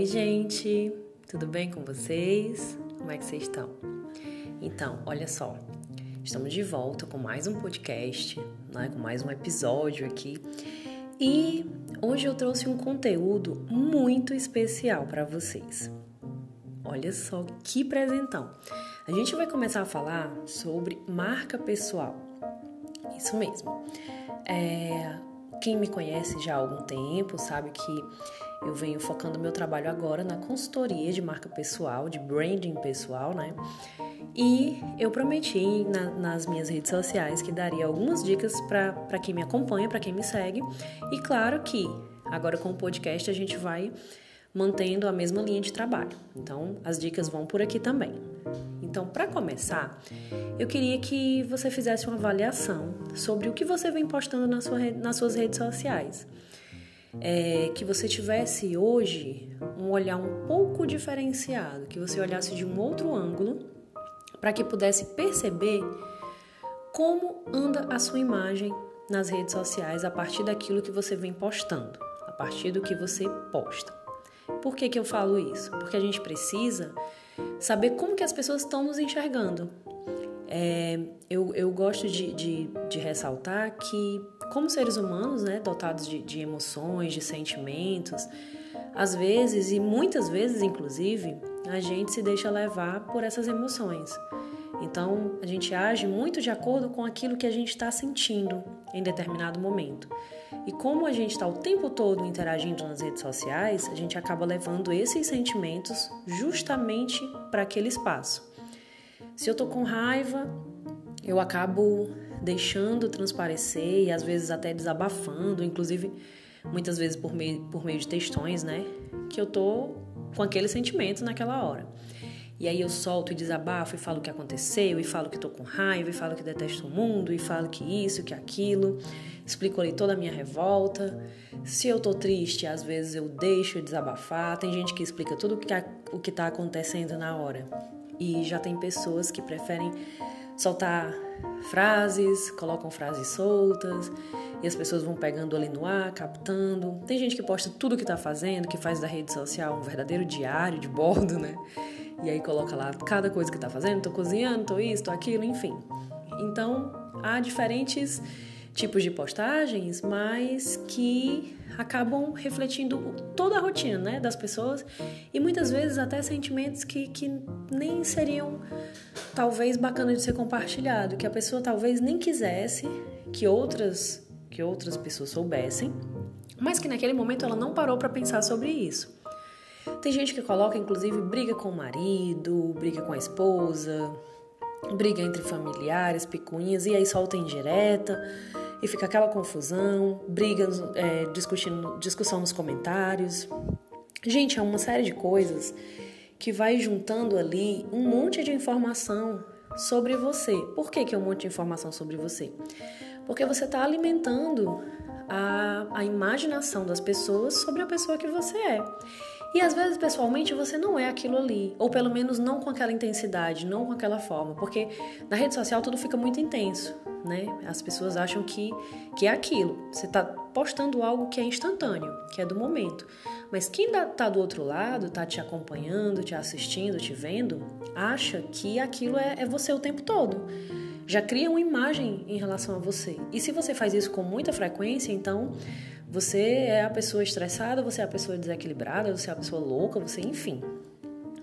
Oi, gente, tudo bem com vocês? Como é que vocês estão? Então, olha só, estamos de volta com mais um podcast, né, com mais um episódio aqui. E hoje eu trouxe um conteúdo muito especial para vocês. Olha só que presentão! A gente vai começar a falar sobre marca pessoal. Isso mesmo. É, quem me conhece já há algum tempo sabe que eu venho focando meu trabalho agora na consultoria de marca pessoal, de branding pessoal, né? E eu prometi na, nas minhas redes sociais que daria algumas dicas para quem me acompanha, para quem me segue. E claro que agora com o podcast a gente vai mantendo a mesma linha de trabalho. Então, as dicas vão por aqui também. Então, para começar, eu queria que você fizesse uma avaliação sobre o que você vem postando na sua, nas suas redes sociais. É, que você tivesse hoje um olhar um pouco diferenciado, que você olhasse de um outro ângulo para que pudesse perceber como anda a sua imagem nas redes sociais a partir daquilo que você vem postando, a partir do que você posta. Por que, que eu falo isso? Porque a gente precisa saber como que as pessoas estão nos enxergando. É, eu, eu gosto de, de, de, ressaltar que, como seres humanos, né, dotados de, de emoções, de sentimentos, às vezes, e muitas vezes, inclusive, a gente se deixa levar por essas emoções. Então, a gente age muito de acordo com aquilo que a gente está sentindo em determinado momento. E como a gente está o tempo todo interagindo nas redes sociais, a gente acaba levando esses sentimentos justamente para aquele espaço. Se eu tô com raiva, eu acabo deixando transparecer e às vezes até desabafando, inclusive muitas vezes por meio, por meio de textões, né? Que eu tô com aquele sentimento naquela hora. E aí eu solto e desabafo e falo o que aconteceu, e falo que tô com raiva, e falo que detesto o mundo, e falo que isso, que aquilo. Explico ali toda a minha revolta. Se eu tô triste, às vezes eu deixo desabafar. Tem gente que explica tudo o que, o que tá acontecendo na hora. E já tem pessoas que preferem soltar frases, colocam frases soltas e as pessoas vão pegando ali no ar, captando. Tem gente que posta tudo que tá fazendo, que faz da rede social um verdadeiro diário de bordo, né? E aí coloca lá cada coisa que tá fazendo, tô cozinhando, tô isso, tô aquilo, enfim. Então, há diferentes tipos de postagens, mas que acabam refletindo toda a rotina né, das pessoas e muitas vezes até sentimentos que, que nem seriam talvez bacana de ser compartilhado, que a pessoa talvez nem quisesse que outras que outras pessoas soubessem, mas que naquele momento ela não parou para pensar sobre isso. Tem gente que coloca, inclusive, briga com o marido, briga com a esposa, briga entre familiares, picuinhas, e aí solta indireta, e fica aquela confusão, brigas, é, discutindo, discussão nos comentários. Gente, é uma série de coisas que vai juntando ali um monte de informação sobre você. Por que, que é um monte de informação sobre você? Porque você está alimentando a, a imaginação das pessoas sobre a pessoa que você é. E às vezes, pessoalmente, você não é aquilo ali, ou pelo menos não com aquela intensidade, não com aquela forma, porque na rede social tudo fica muito intenso, né? As pessoas acham que, que é aquilo. Você está postando algo que é instantâneo, que é do momento. Mas quem está do outro lado, está te acompanhando, te assistindo, te vendo, acha que aquilo é, é você o tempo todo já cria uma imagem em relação a você. E se você faz isso com muita frequência, então você é a pessoa estressada, você é a pessoa desequilibrada, você é a pessoa louca, você, enfim.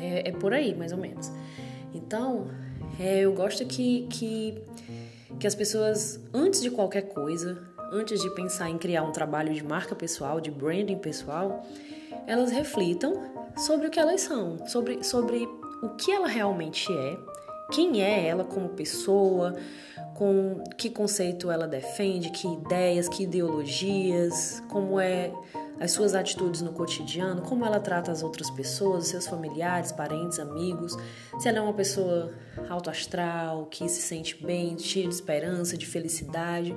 É, é por aí, mais ou menos. Então, é, eu gosto que, que, que as pessoas, antes de qualquer coisa, antes de pensar em criar um trabalho de marca pessoal, de branding pessoal, elas reflitam sobre o que elas são, sobre, sobre o que ela realmente é quem é ela como pessoa, com que conceito ela defende, que ideias, que ideologias, como é as suas atitudes no cotidiano, como ela trata as outras pessoas, seus familiares, parentes, amigos, se ela é uma pessoa autoastral, que se sente bem, cheia de esperança, de felicidade,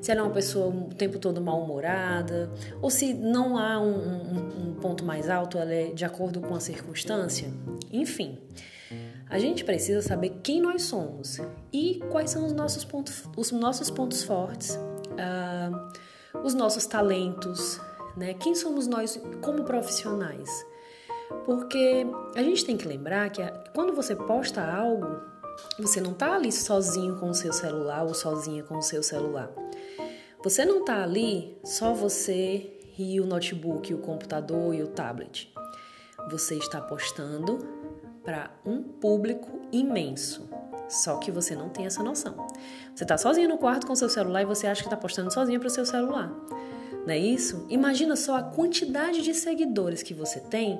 se ela é uma pessoa o tempo todo mal-humorada, ou se não há um, um, um ponto mais alto, ela é de acordo com a circunstância, enfim. A gente precisa saber quem nós somos e quais são os nossos pontos, os nossos pontos fortes, uh, os nossos talentos, né? Quem somos nós como profissionais? Porque a gente tem que lembrar que quando você posta algo, você não está ali sozinho com o seu celular ou sozinha com o seu celular. Você não está ali só você e o notebook, o computador e o tablet. Você está postando para um público imenso. Só que você não tem essa noção. Você está sozinho no quarto com seu celular e você acha que está postando sozinho para o seu celular. Não é isso? Imagina só a quantidade de seguidores que você tem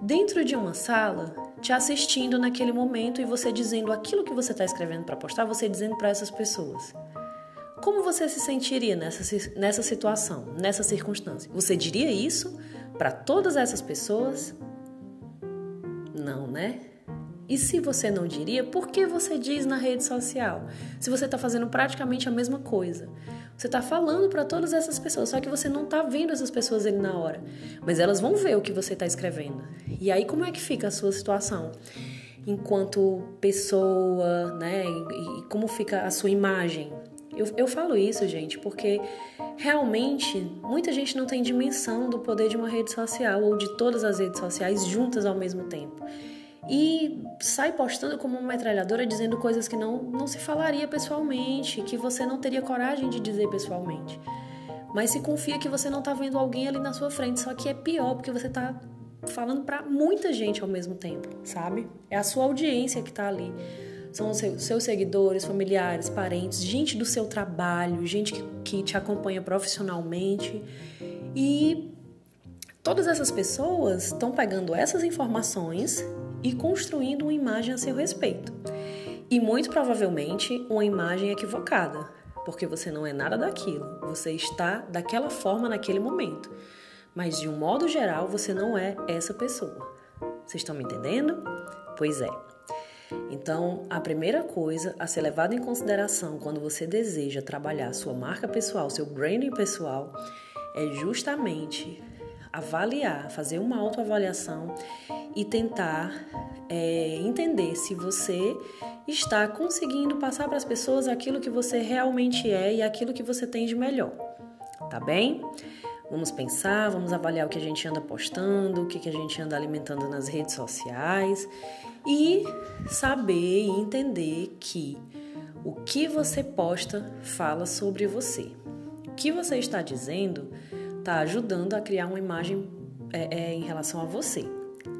dentro de uma sala te assistindo naquele momento e você dizendo aquilo que você está escrevendo para postar, você dizendo para essas pessoas. Como você se sentiria nessa, nessa situação, nessa circunstância? Você diria isso para todas essas pessoas? Não, né? E se você não diria, por que você diz na rede social? Se você está fazendo praticamente a mesma coisa. Você está falando para todas essas pessoas, só que você não está vendo essas pessoas ali na hora. Mas elas vão ver o que você está escrevendo. E aí, como é que fica a sua situação? Enquanto pessoa, né? E, como fica a sua imagem? Eu, eu falo isso, gente, porque realmente muita gente não tem dimensão do poder de uma rede social ou de todas as redes sociais juntas ao mesmo tempo. E sai postando como uma metralhadora dizendo coisas que não, não se falaria pessoalmente, que você não teria coragem de dizer pessoalmente. Mas se confia que você não está vendo alguém ali na sua frente, só que é pior porque você está falando para muita gente ao mesmo tempo, sabe? É a sua audiência que está ali são os seus seguidores, familiares, parentes, gente do seu trabalho, gente que, que te acompanha profissionalmente. E todas essas pessoas estão pegando essas informações e construindo uma imagem a seu respeito. E muito provavelmente uma imagem equivocada, porque você não é nada daquilo, você está daquela forma naquele momento. Mas de um modo geral, você não é essa pessoa. Vocês estão me entendendo? Pois é. Então, a primeira coisa a ser levada em consideração quando você deseja trabalhar sua marca pessoal, seu branding pessoal, é justamente avaliar, fazer uma autoavaliação e tentar é, entender se você está conseguindo passar para as pessoas aquilo que você realmente é e aquilo que você tem de melhor. Tá bem? Vamos pensar, vamos avaliar o que a gente anda postando, o que a gente anda alimentando nas redes sociais e saber e entender que o que você posta fala sobre você. O que você está dizendo está ajudando a criar uma imagem é, é, em relação a você.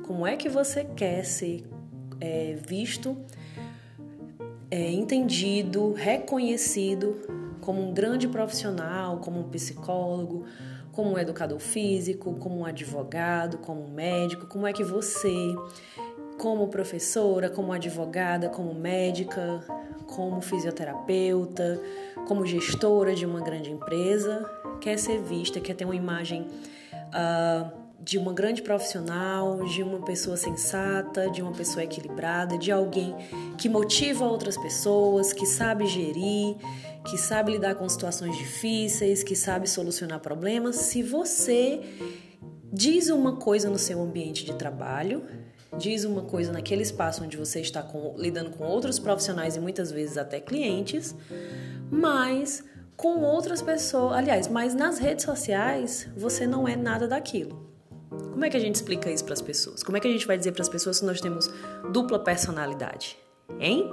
Como é que você quer ser é, visto, é, entendido, reconhecido como um grande profissional, como um psicólogo, como um educador físico, como um advogado, como um médico? Como é que você como professora, como advogada, como médica, como fisioterapeuta, como gestora de uma grande empresa, quer ser vista, quer ter uma imagem uh, de uma grande profissional, de uma pessoa sensata, de uma pessoa equilibrada, de alguém que motiva outras pessoas, que sabe gerir, que sabe lidar com situações difíceis, que sabe solucionar problemas. Se você diz uma coisa no seu ambiente de trabalho, diz uma coisa naquele espaço onde você está com, lidando com outros profissionais e muitas vezes até clientes, mas com outras pessoas, aliás, mas nas redes sociais você não é nada daquilo. Como é que a gente explica isso para as pessoas? Como é que a gente vai dizer para as pessoas que nós temos dupla personalidade? Hein?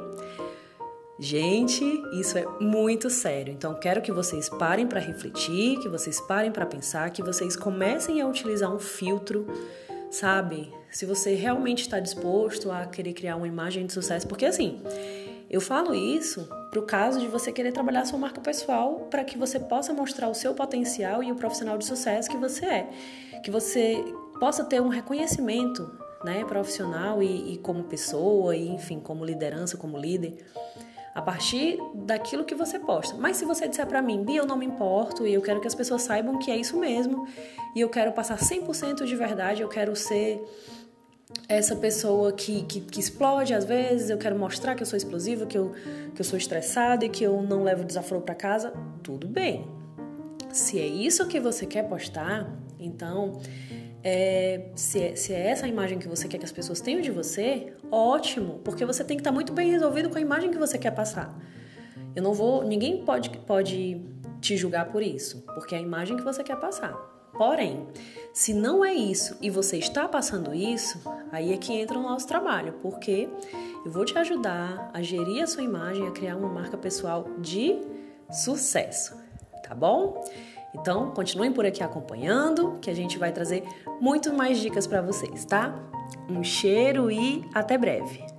Gente, isso é muito sério. Então, quero que vocês parem para refletir, que vocês parem para pensar, que vocês comecem a utilizar um filtro, sabe? se você realmente está disposto a querer criar uma imagem de sucesso, porque assim, eu falo isso para o caso de você querer trabalhar sua marca pessoal para que você possa mostrar o seu potencial e o profissional de sucesso que você é, que você possa ter um reconhecimento, né, profissional e, e como pessoa e enfim como liderança, como líder a partir daquilo que você posta. Mas se você disser para mim, Bia, eu não me importo e eu quero que as pessoas saibam que é isso mesmo e eu quero passar 100% de verdade, eu quero ser essa pessoa que, que, que, explode às vezes, eu quero mostrar que eu sou explosiva, que eu, que eu sou estressada e que eu não levo desaforo para casa, tudo bem. Se é isso que você quer postar, então, é, se, é, se é essa a imagem que você quer que as pessoas tenham de você, ótimo, porque você tem que estar muito bem resolvido com a imagem que você quer passar. Eu não vou, ninguém pode, pode te julgar por isso, porque é a imagem que você quer passar. Porém, se não é isso e você está passando isso, aí é que entra o nosso trabalho, porque eu vou te ajudar a gerir a sua imagem, a criar uma marca pessoal de sucesso, tá bom? Então, continuem por aqui acompanhando, que a gente vai trazer muito mais dicas para vocês, tá? Um cheiro e até breve.